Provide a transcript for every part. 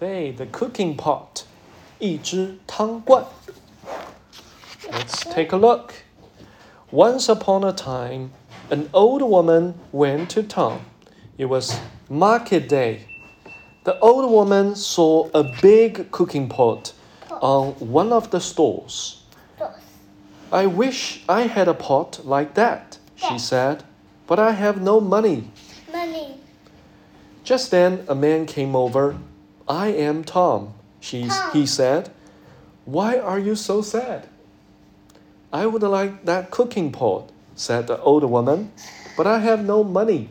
对，the cooking pot，一只汤罐。Let's take a look. Once upon a time, an old woman went to town. It was market day. The old woman saw a big cooking pot on one of the stalls. I wish I had a pot like that, she said, but I have no money. Money. Just then a man came over. I am Tom, she, Tom. he said. Why are you so sad? I would like that cooking pot, said the old woman, but I have no money.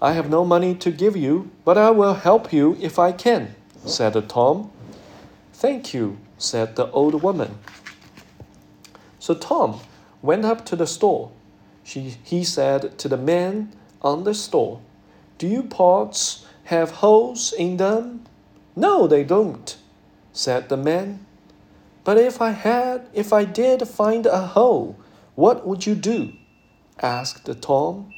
I have no money to give you, but I will help you if I can, said Tom. Thank you, said the old woman. So Tom went up to the store. She, he said to the man on the store, Do you pots have holes in them? No, they don't, said the man. But if I had, if I did find a hole, what would you do? asked Tom.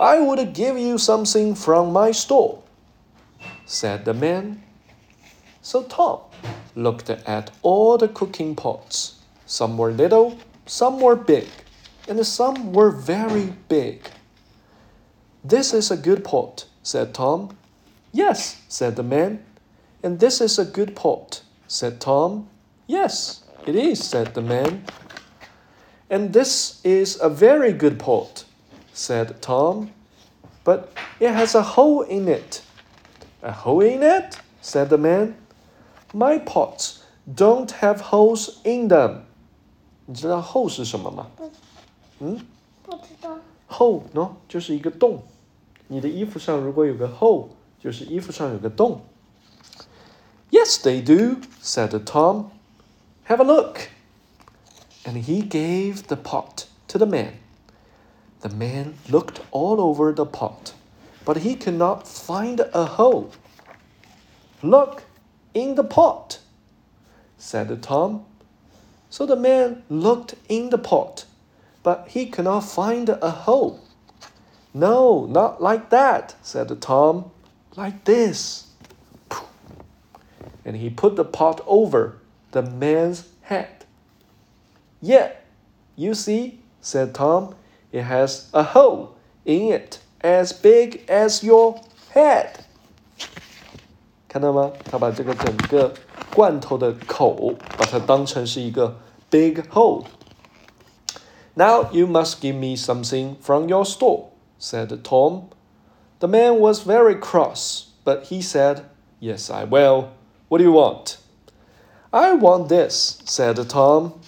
I would give you something from my store, said the man. So Tom looked at all the cooking pots. Some were little, some were big, and some were very big. This is a good pot, said Tom. Yes, said the man. And this is a good pot, said Tom. Yes, it is, said the man. And this is a very good pot, said Tom. But it has a hole in it. A hole in it? said the man. My pots don't have holes in them. 你知道 hole 是什么吗？嗯不知道。 ，hole 喏、就是一个洞。 你的衣服上如果有个 hole，就是衣服上有个洞。Yes, they do, said Tom. Have a look. And he gave the pot to the man. The man looked all over the pot, but he could not find a hole. Look in the pot, said Tom. So the man looked in the pot, but he could not find a hole. No, not like that, said Tom. Like this. And he put the pot over the man's head. Yeah, you see, said Tom, it has a hole in it as big as your head. 看到吗？他把这个整个罐头的口，把它当成是一个 big hole. Now you must give me something from your store, said Tom. The man was very cross, but he said, Yes, I will. What do you want? I want this, said Tom,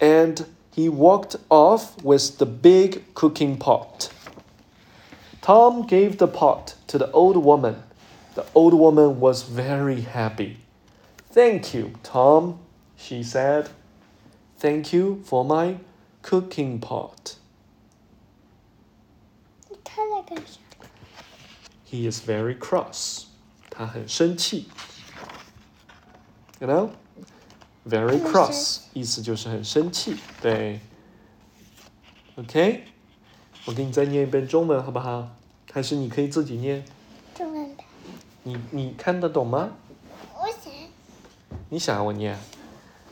and he walked off with the big cooking pot. Tom gave the pot to the old woman. The old woman was very happy. Thank you, Tom, she said. Thank you for my cooking pot.？He is very cross. 他很生气。You know? Very cross 意思就是很生气。对。OK，我给你再念一遍中文好不好？还是你可以自己念？中文的。你你看得懂吗？我想你想我念？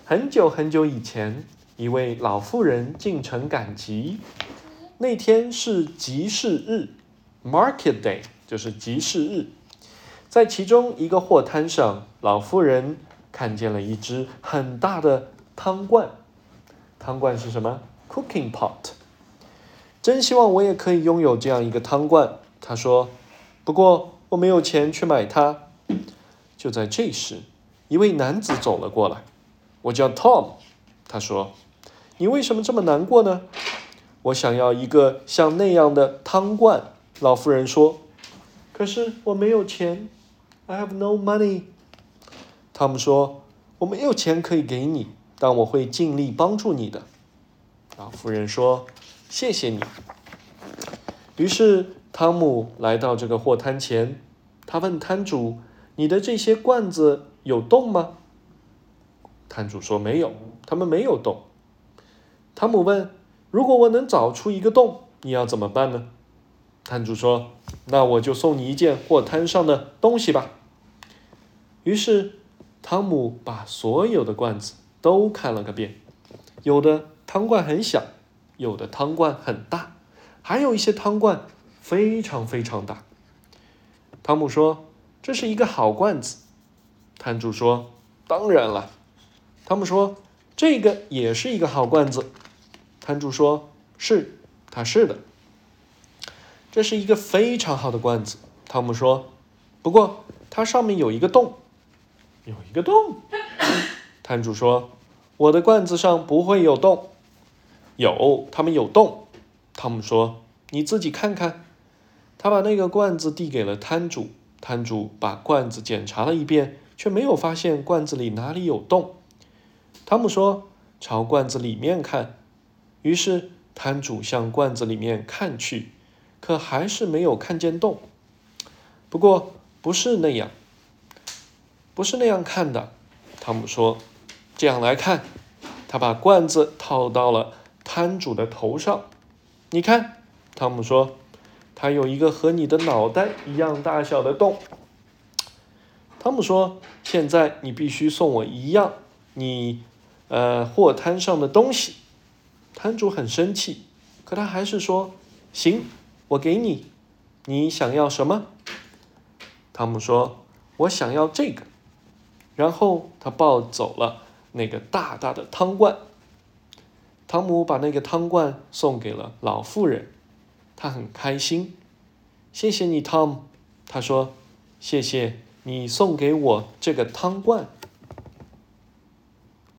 很久很久以前，一位老妇人进城赶集。那天是集市日，Market Day，就是集市日。在其中一个货摊上，老妇人看见了一只很大的汤罐。汤罐是什么？Cooking pot。真希望我也可以拥有这样一个汤罐，她说。不过我没有钱去买它。就在这时，一位男子走了过来。我叫 Tom，他说：“你为什么这么难过呢？”我想要一个像那样的汤罐。老妇人说：“可是我没有钱，I have no money。”汤姆说：“我没有钱可以给你，但我会尽力帮助你的。”老妇人说：“谢谢你。”于是汤姆来到这个货摊前，他问摊主：“你的这些罐子有洞吗？”摊主说：“没有，他们没有洞。”汤姆问：“如果我能找出一个洞，你要怎么办呢？”摊主说：“那我就送你一件货摊上的东西吧。”于是，汤姆把所有的罐子都看了个遍，有的汤罐很小，有的汤罐很大，还有一些汤罐非常非常大。汤姆说：“这是一个好罐子。”摊主说：“当然了。”汤姆说：“这个也是一个好罐子。”摊主说：“是，它是的。”这是一个非常好的罐子，汤姆说：“不过它上面有一个洞，有一个洞。”摊主说：“我的罐子上不会有洞。”有，他们有洞。汤姆说：“你自己看看。”他把那个罐子递给了摊主，摊主把罐子检查了一遍，却没有发现罐子里哪里有洞。汤姆说：“朝罐子里面看。”于是摊主向罐子里面看去。可还是没有看见洞。不过不是那样，不是那样看的。汤姆说：“这样来看。”他把罐子套到了摊主的头上。你看，汤姆说：“他有一个和你的脑袋一样大小的洞。”汤姆说：“现在你必须送我一样你呃货摊上的东西。”摊主很生气，可他还是说：“行。”我给你，你想要什么？汤姆说：“我想要这个。”然后他抱走了那个大大的汤罐。汤姆把那个汤罐送给了老妇人，他很开心。谢谢你，汤姆。他说：“谢谢你送给我这个汤罐。”